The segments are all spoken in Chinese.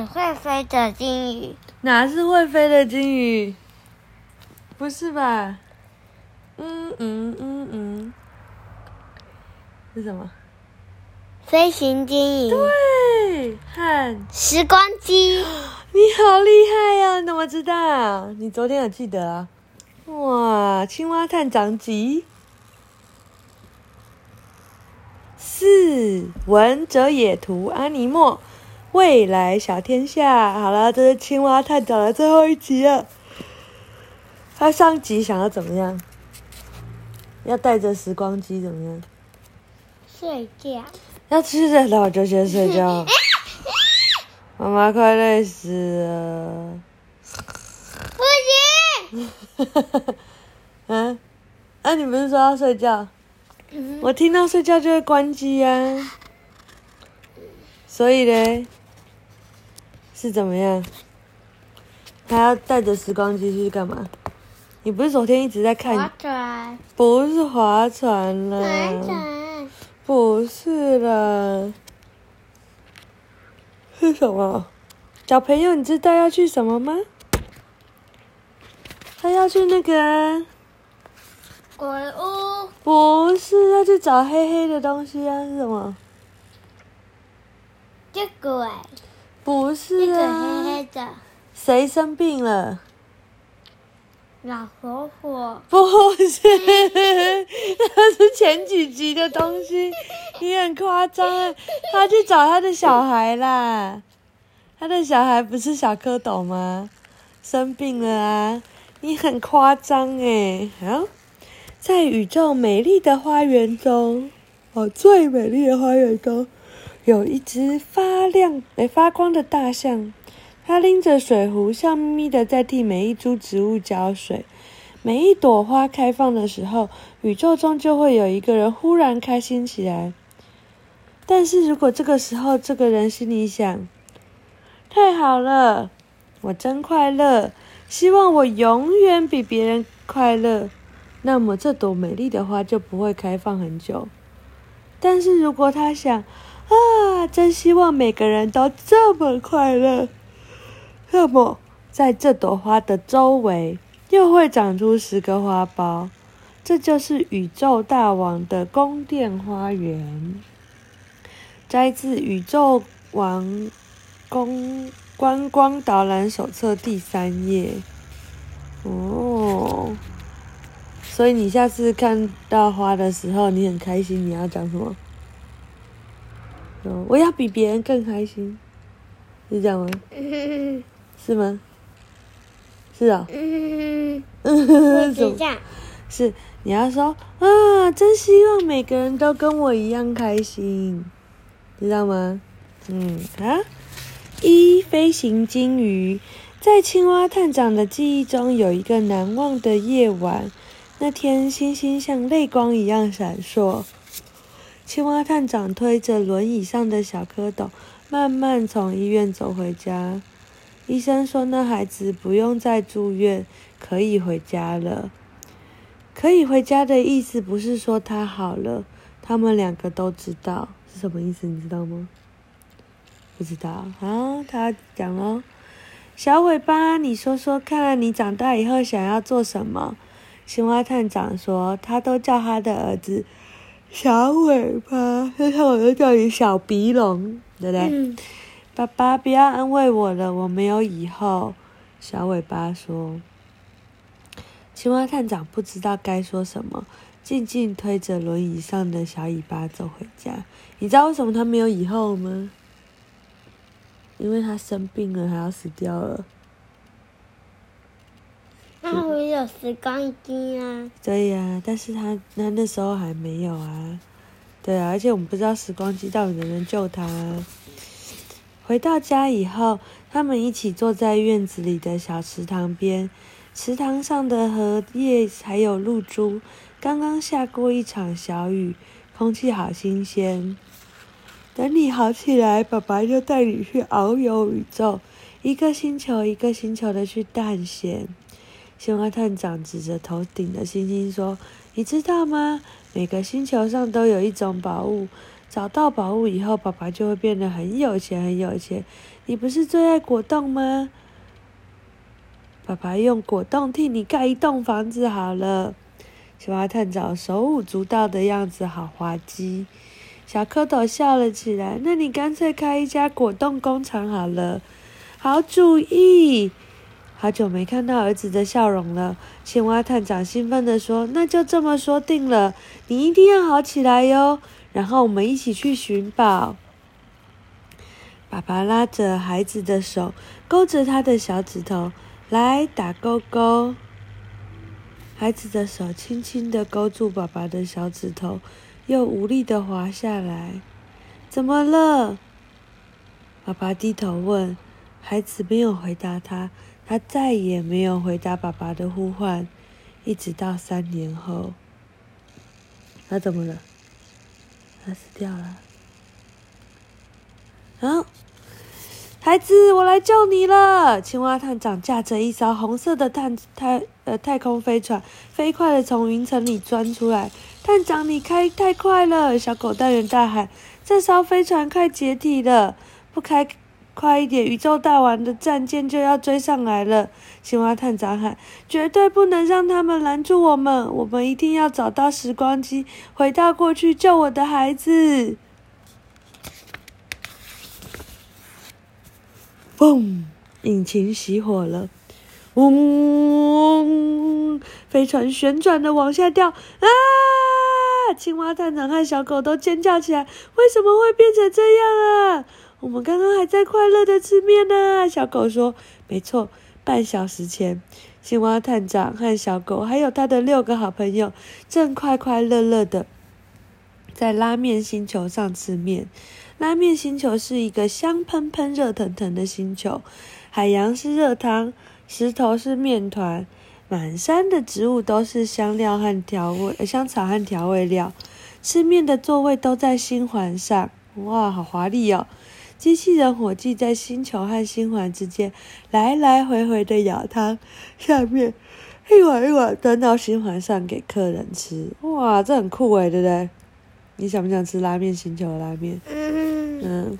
是会飞的金鱼。哪是会飞的金鱼？不是吧？嗯嗯嗯嗯，是什么？飞行金鱼。对，看时光机。你好厉害呀、啊！你怎么知道？你昨天有记得啊？哇，青蛙探长集。四文哲野图阿尼默未来小天下。好了，这是青蛙探长的最后一集了。他上集想要怎么样？要带着时光机怎么样？睡觉。要吃的了就先睡觉。妈妈快累死了。不行。嗯，啊，你不是说要睡觉？我听到睡觉就会关机呀、啊，所以呢，是怎么样？还要带着时光机去干嘛？你不是昨天一直在看？划船。不是划船了。划船。不是了。是什么？小朋友，你知道要去什么吗？他要去那个。鬼屋？不是，要去找黑黑的东西啊？是什么？这鬼？不是啊。这个黑黑的。谁生病了？老婆婆。不是，那是前几集的东西。你很夸张啊！他去找他的小孩啦。他的小孩不是小蝌蚪吗？生病了啊！你很夸张哎。好。在宇宙美丽的花园中，哦，最美丽的花园中，有一只发亮、没发光的大象。它拎着水壶，笑眯眯的在替每一株植物浇水。每一朵花开放的时候，宇宙中就会有一个人忽然开心起来。但是如果这个时候，这个人心里想：“太好了，我真快乐，希望我永远比别人快乐。”那么这朵美丽的花就不会开放很久。但是如果他想，啊，真希望每个人都这么快乐，那么在这朵花的周围又会长出十个花苞，这就是宇宙大王的宫殿花园。摘自《宇宙王宫观光导览手册》第三页。哦。所以你下次看到花的时候，你很开心，你要讲什么？我要比别人更开心，是这样吗？是吗？是啊。嗯，是这样。是你要说啊，真希望每个人都跟我一样开心，知道吗？嗯啊，一飞行鲸鱼，在青蛙探长的记忆中有一个难忘的夜晚。那天，星星像泪光一样闪烁。青蛙探长推着轮椅上的小蝌蚪，慢慢从医院走回家。医生说，那孩子不用再住院，可以回家了。可以回家的意思不是说他好了，他们两个都知道是什么意思，你知道吗？不知道。啊，他讲喽。小尾巴，你说说看，你长大以后想要做什么？青蛙探长说：“他都叫他的儿子小尾巴，现在我就叫你小鼻龙，对不对？”嗯、爸爸，不要安慰我了，我没有以后。小尾巴说：“青蛙探长不知道该说什么，静静推着轮椅上的小尾巴走回家。你知道为什么他没有以后吗？因为他生病了，还要死掉了。”那我有时光机啊？对呀，但是他那那时候还没有啊。对啊，而且我们不知道时光机到底能不能救他。回到家以后，他们一起坐在院子里的小池塘边，池塘上的荷叶还有露珠，刚刚下过一场小雨，空气好新鲜。等你好起来，爸爸就带你去遨游宇宙，一个星球一个星球的去探险。青蛙探长指着头顶的星星说：“你知道吗？每个星球上都有一种宝物，找到宝物以后，爸爸就会变得很有钱，很有钱。你不是最爱果冻吗？爸爸用果冻替你盖一栋房子好了。青蛙探长手舞足蹈的样子好滑稽。小蝌蚪笑了起来。那你干脆开一家果冻工厂好了。好主意。好久没看到儿子的笑容了，青蛙探长兴奋地说：“那就这么说定了，你一定要好起来哟。”然后我们一起去寻宝。爸爸拉着孩子的手，勾着他的小指头，来打勾勾。孩子的手轻轻地勾住爸爸的小指头，又无力地滑下来。怎么了？爸爸低头问。孩子没有回答他，他再也没有回答爸爸的呼唤，一直到三年后。他怎么了？他死掉了。啊，孩子，我来救你了！青蛙探长驾着一艘红色的太太呃太空飞船，飞快地从云层里钻出来。探长，你开太快了！小狗大人大喊：“这艘飞船快解体了，不开！”快一点！宇宙大王的战舰就要追上来了！青蛙探长喊：“绝对不能让他们拦住我们！我们一定要找到时光机，回到过去救我的孩子！”嘣！引擎熄火了，嗡！飞船旋转的往下掉！啊！青蛙探长和小狗都尖叫起来：“为什么会变成这样啊？”我们刚刚还在快乐的吃面呢，小狗说：“没错，半小时前，青蛙探长和小狗还有他的六个好朋友正快快乐乐的在拉面星球上吃面。拉面星球是一个香喷喷、热腾腾的星球，海洋是热汤，石头是面团，满山的植物都是香料和调味，香草和调味料。吃面的座位都在星环上，哇，好华丽哦！”机器人伙计在星球和星环之间来来回回的舀汤，下面一碗一碗端到星环上给客人吃。哇，这很酷诶，对不对？你想不想吃拉面星球的拉面？嗯。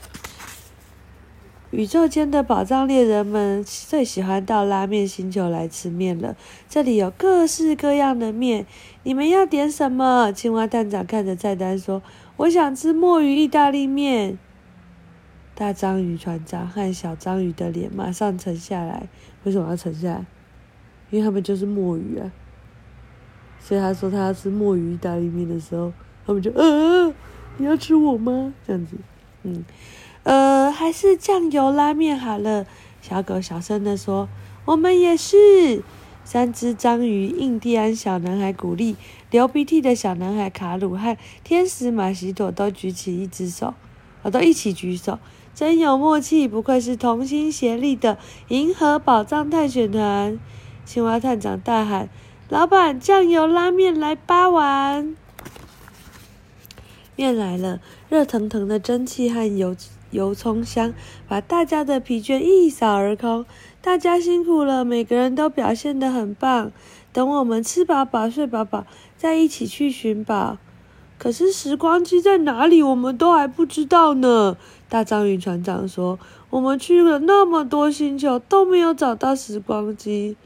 宇宙间的宝藏猎人们最喜欢到拉面星球来吃面了。这里有各式各样的面，你们要点什么？青蛙探长看着菜单说：“我想吃墨鱼意大利面。”大章鱼船长和小章鱼的脸马上沉下来。为什么要沉下来？因为他们就是墨鱼啊。所以他说他要吃墨鱼意大利面的时候，他们就呃，你要吃我吗？这样子，嗯，呃，还是酱油拉面好了。小狗小声的说：“我们也是。”三只章鱼，印第安小男孩古力，流鼻涕的小男孩卡鲁和天使马西朵都举起一只手，我都一起举手。真有默契，不愧是同心协力的银河宝藏探险团！青蛙探长大喊：“老板，酱油拉面来八碗！” 面来了，热腾腾的蒸汽和油油葱香把大家的疲倦一扫而空。大家辛苦了，每个人都表现得很棒。等我们吃饱饱、睡饱饱，再一起去寻宝。可是时光机在哪里？我们都还不知道呢。大章鱼船长说：“我们去了那么多星球，都没有找到时光机。”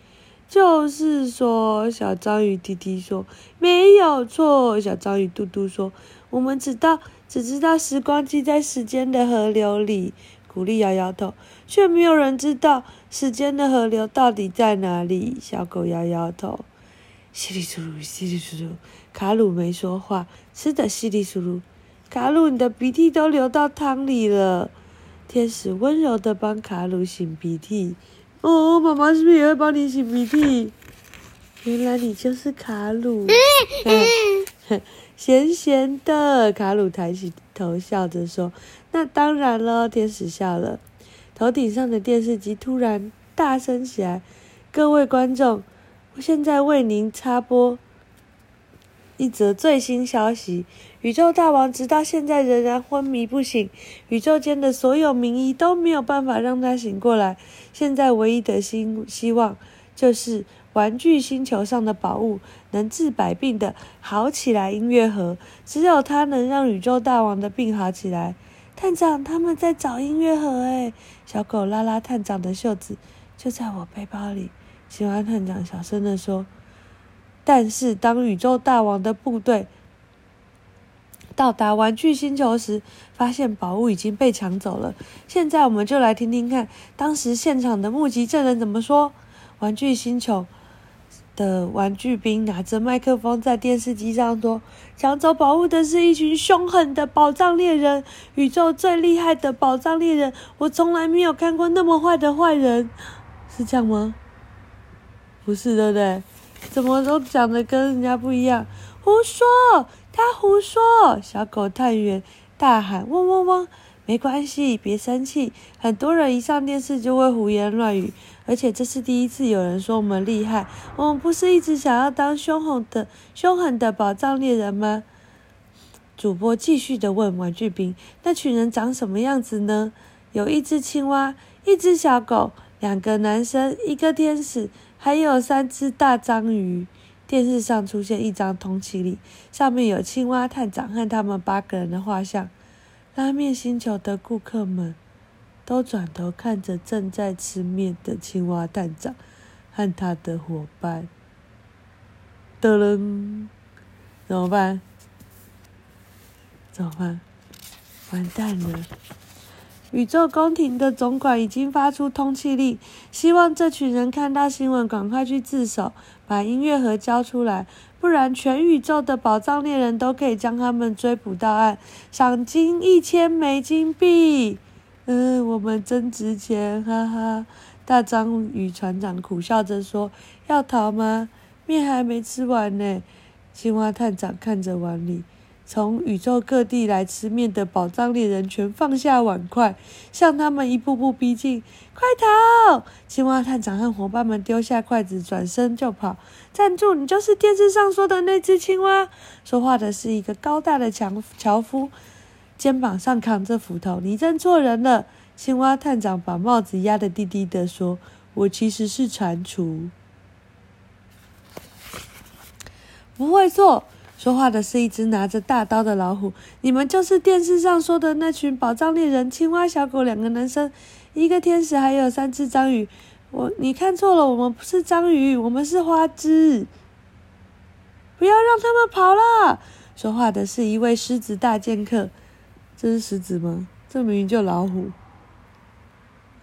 就是说，小章鱼弟弟说：“没有错。”小章鱼嘟嘟说：“我们知道，只知道时光机在时间的河流里。”古力摇摇头，却没有人知道时间的河流到底在哪里。小狗摇摇头。稀里疏噜，稀里疏噜。卡鲁没说话，吃的稀里疏噜。卡鲁，你的鼻涕都流到汤里了。天使温柔的帮卡鲁擤鼻涕。哦，妈妈是不是也会帮你擤鼻涕？原来你就是卡鲁。咸咸的，卡鲁抬起头笑着说：“那当然了。”天使笑了。头顶上的电视机突然大声起来：“各位观众！”我现在为您插播一则最新消息：宇宙大王直到现在仍然昏迷不醒，宇宙间的所有名医都没有办法让他醒过来。现在唯一的希希望就是玩具星球上的宝物，能治百病的好起来音乐盒，只有它能让宇宙大王的病好起来。探长，他们在找音乐盒哎！小狗拉拉探长的袖子，就在我背包里。喜欢探长小声地说。但是，当宇宙大王的部队到达玩具星球时，发现宝物已经被抢走了。现在，我们就来听听看，当时现场的目击证人怎么说。玩具星球的玩具兵拿着麦克风在电视机上说：“抢走宝物的是一群凶狠的宝藏猎人，宇宙最厉害的宝藏猎人。我从来没有看过那么坏的坏人，是这样吗？不是，对不对？”怎么都讲的跟人家不一样？胡说！他胡说！小狗探员大喊：“汪汪汪！”没关系，别生气。很多人一上电视就会胡言乱语，而且这是第一次有人说我们厉害。我们不是一直想要当凶狠的、凶狠的宝藏猎人吗？主播继续的问玩具兵：“那群人长什么样子呢？”有一只青蛙，一只小狗，两个男生，一个天使。还有三只大章鱼。电视上出现一张通缉令，上面有青蛙探长和他们八个人的画像。拉面星球的顾客们都转头看着正在吃面的青蛙探长和他的伙伴。噔噔，怎么办？怎么办？完蛋了！宇宙宫廷的总管已经发出通缉令，希望这群人看到新闻赶快去自首，把音乐盒交出来，不然全宇宙的宝藏猎人都可以将他们追捕到案，赏金一千枚金币。嗯，我们真值钱，哈哈！大章鱼船长苦笑着说：“要逃吗？面还没吃完呢。”青蛙探长看着碗里。从宇宙各地来吃面的宝藏猎人全放下碗筷，向他们一步步逼近。快逃！青蛙探长和伙伴们丢下筷子，转身就跑。站住！你就是电视上说的那只青蛙。说话的是一个高大的强樵夫，肩膀上扛着斧头。你认错人了。青蛙探长把帽子压得低低的说：“我其实是蟾蜍。”不会错。说话的是一只拿着大刀的老虎。你们就是电视上说的那群宝藏猎人，青蛙、小狗两个男生，一个天使，还有三只章鱼。我，你看错了，我们不是章鱼，我们是花枝。不要让他们跑了！说话的是一位狮子大剑客。这是狮子吗？这明明就老虎。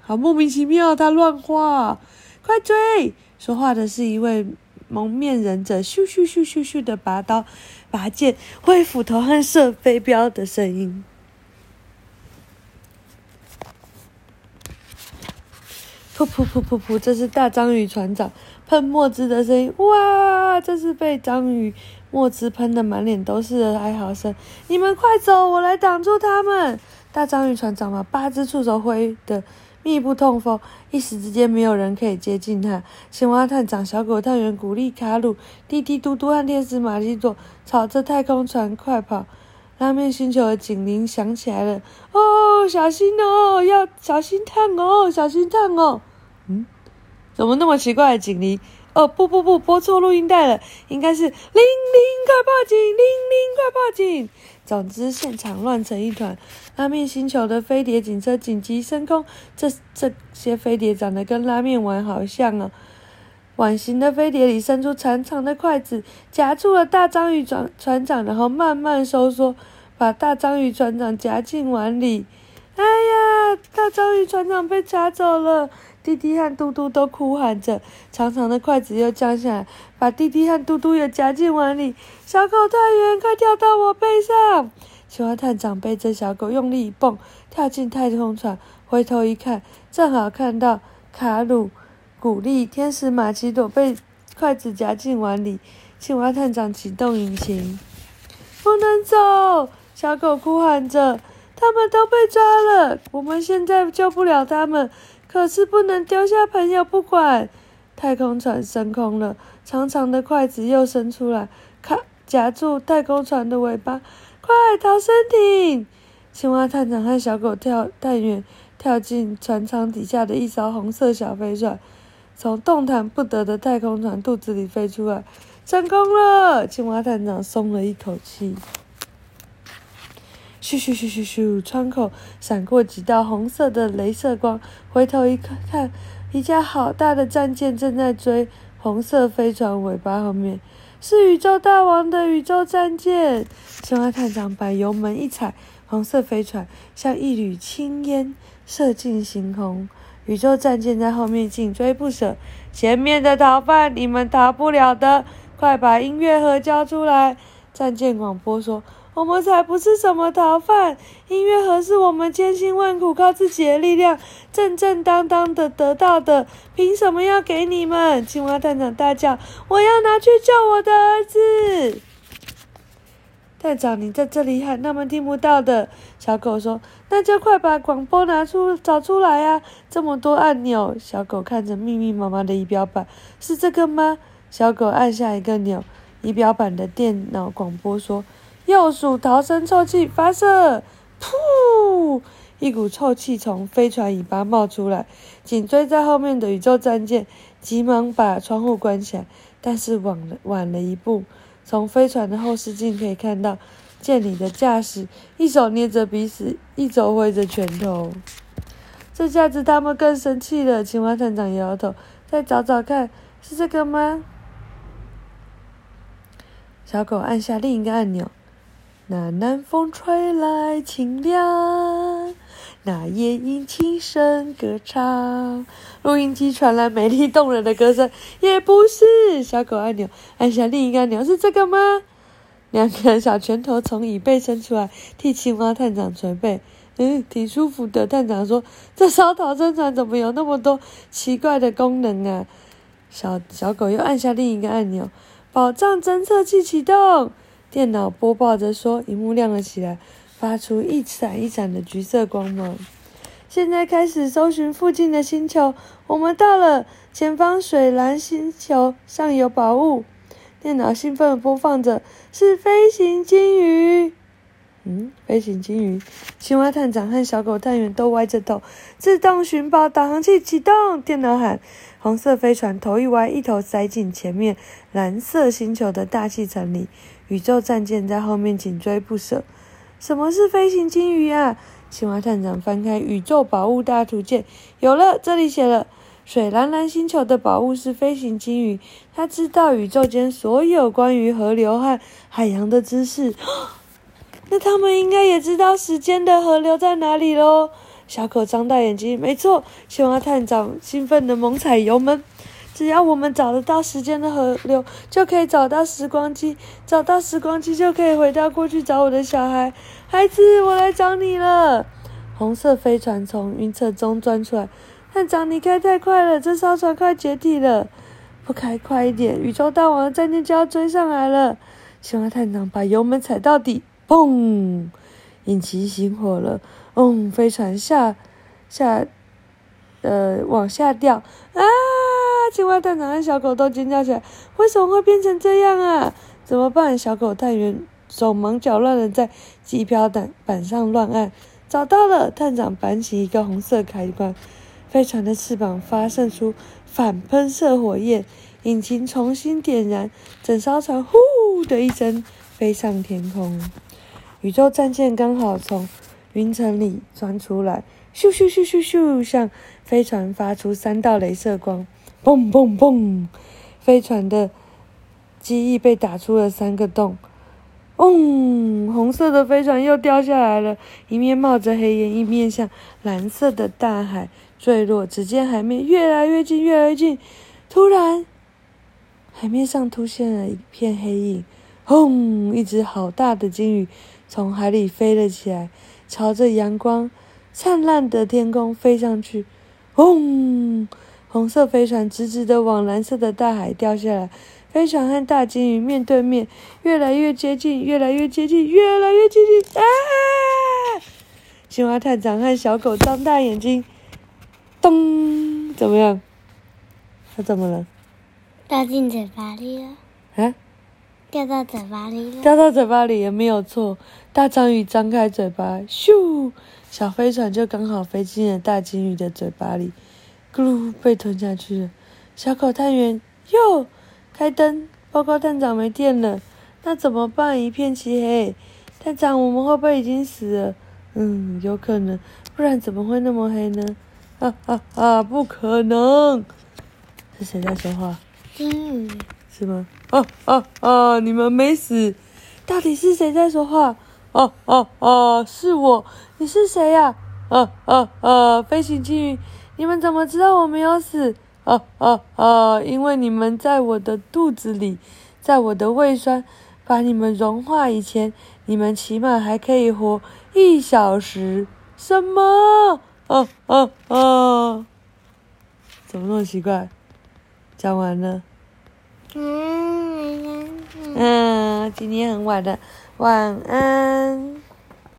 好莫名其妙，他乱画。快追！说话的是一位。蒙面忍者咻咻咻咻咻的拔刀、拔剑、挥斧头和射飞镖的声音。噗噗噗噗噗，这是大章鱼船长喷墨汁的声音。哇，这是被章鱼墨汁喷的满脸都是的哀嚎声。你们快走，我来挡住他们！大章鱼船长把八只触手挥的。密不透风，一时之间没有人可以接近他。青蛙探长、小狗探员鼓励卡鲁、滴滴嘟嘟和天使玛基朵朝着太空船快跑。拉面星球的警铃响起来了，哦，小心哦，要小心烫哦，小心烫哦。嗯，怎么那么奇怪的警铃？哦，不不不，播错录音带了，应该是铃铃快报警，铃铃快报警。总之，现场乱成一团。拉面星球的飞碟警车紧急升空，这这些飞碟长得跟拉面碗好像哦。碗形的飞碟里伸出长长的筷子，夹住了大章鱼船船长，然后慢慢收缩，把大章鱼船长夹进碗里。哎呀，大章鱼船长被夹走了！滴滴和嘟嘟都哭喊着。长长的筷子又降下来，把滴滴和嘟嘟也夹进碗里。小狗探员，快跳到我背上！青蛙探长背着小狗用力一蹦，跳进太空船。回头一看，正好看到卡鲁、古丽、天使玛奇朵被筷子夹进碗里。青蛙探长启动引擎，不能走！小狗哭喊着：“他们都被抓了，我们现在救不了他们。可是不能丢下朋友不管。”太空船升空了，长长的筷子又伸出来，卡夹住太空船的尾巴。快逃生艇！青蛙探长和小狗跳探员跳进船舱底下的一艘红色小飞船。从动弹不得的太空船肚子里飞出来，成功了！青蛙探长松了一口气。咻咻咻咻咻，窗口闪过几道红色的镭射光，回头一看，一架好大的战舰正在追红色飞船尾巴后面，是宇宙大王的宇宙战舰。青蛙探长把油门一踩，红色飞船像一缕青烟射进星空。宇宙战舰在后面紧追不舍，前面的逃犯你们逃不了的，快把音乐盒交出来！战舰广播说：“我们才不是什么逃犯，音乐盒是我们千辛万苦靠自己的力量正正当当的得到的，凭什么要给你们？”青蛙探长大叫：“我要拿去救我的儿子！”探长，你在这里喊，他们听不到的。小狗说：“那就快把广播拿出，找出来啊！这么多按钮。”小狗看着密密麻麻的仪表板，是这个吗？小狗按下一个钮，仪表板的电脑广播说：“鼬鼠逃生臭气发射！”噗，一股臭气从飞船尾巴冒出来，紧追在后面的宇宙战舰急忙把窗户关起来，但是晚了晚了一步。从飞船的后视镜可以看到，舰里的驾驶一手捏着鼻屎，一手挥着拳头。这下子他们更生气了。青蛙探长摇摇头，再找找看，是这个吗？小狗按下另一个按钮。那南风吹来清凉，那夜莺轻声歌唱。录音机传来美丽动人的歌声，也不是。小狗按钮，按下另一个按钮，是这个吗？两个小拳头从椅背伸出来，替青蛙探长捶背。嗯，挺舒服的。探长说：“这艘逃生船怎么有那么多奇怪的功能啊？”小小狗又按下另一个按钮，宝藏侦测器启动。电脑播报着说，荧幕亮了起来，发出一闪一闪的橘色光芒。现在开始搜寻附近的星球，我们到了前方水蓝星球，上有宝物。电脑兴奋地播放着，是飞行鲸鱼。嗯，飞行鲸鱼。青蛙探长和小狗探员都歪着头。自动寻宝导航器启动，电脑喊。红色飞船头一歪，一头塞进前面蓝色星球的大气层里。宇宙战舰在后面紧追不舍。什么是飞行鲸鱼啊？青蛙探长翻开宇宙宝物大图鉴，有了，这里写了：水蓝蓝星球的宝物是飞行鲸鱼。他知道宇宙间所有关于河流和海洋的知识。那他们应该也知道时间的河流在哪里喽？小狗张大眼睛，没错。青蛙探长兴奋地猛踩油门。只要我们找得到时间的河流，就可以找到时光机；找到时光机，就可以回到过去找我的小孩。孩子，我来找你了！红色飞船从云层中钻出来。探长，你开太快了，这艘船快解体了。不开快一点，宇宙大王的战舰就要追上来了。青蛙探长把油门踩到底，砰！引擎熄火了。嗯，飞船下下呃往下掉啊！青蛙探长和小狗都尖叫起来：“为什么会变成这样啊？怎么办？”小狗探员手忙脚乱的在机票板板上乱按。找到了，探长扳起一个红色开关，飞船的翅膀发射出反喷射火焰，引擎重新点燃，整艘船“呼”的一声飞上天空。宇宙战舰刚好从云层里钻出来，咻咻咻咻咻，向飞船发出三道镭射光。嘣嘣嘣！飞船的机翼被打出了三个洞。嗡！红色的飞船又掉下来了，一面冒着黑烟，一面向蓝色的大海坠落。只见海面越来越近，越来越近。突然，海面上出现了一片黑影。轰！一只好大的鲸鱼从海里飞了起来，朝着阳光灿烂的天空飞上去。轰！红色飞船直直的往蓝色的大海掉下来，飞船和大鲸鱼面对面，越来越接近，越来越接近，越来越接近！啊！青蛙探长和小狗张大眼睛，咚！怎么样？它怎么了？掉进嘴巴里了。啊？掉到嘴巴里了。掉到嘴巴里也没有错。大章鱼张开嘴巴，咻！小飞船就刚好飞进了大鲸鱼的嘴巴里。咕噜，被吞下去了。小狗探员哟，开灯，报告探长没电了，那怎么办？一片漆黑。探长，我们会不会已经死了？嗯，有可能，不然怎么会那么黑呢？啊啊啊！不可能！是谁在说话？金鱼。是吗？啊啊啊！你们没死，到底是谁在说话？啊啊啊！是我，你是谁呀？啊啊啊！飞行金鱼，你们怎么知道我没有死？啊啊啊！因为你们在我的肚子里，在我的胃酸把你们融化以前，你们起码还可以活一小时。什么？啊啊啊！怎么那么奇怪？讲完了。嗯，嗯今天很晚了，晚安。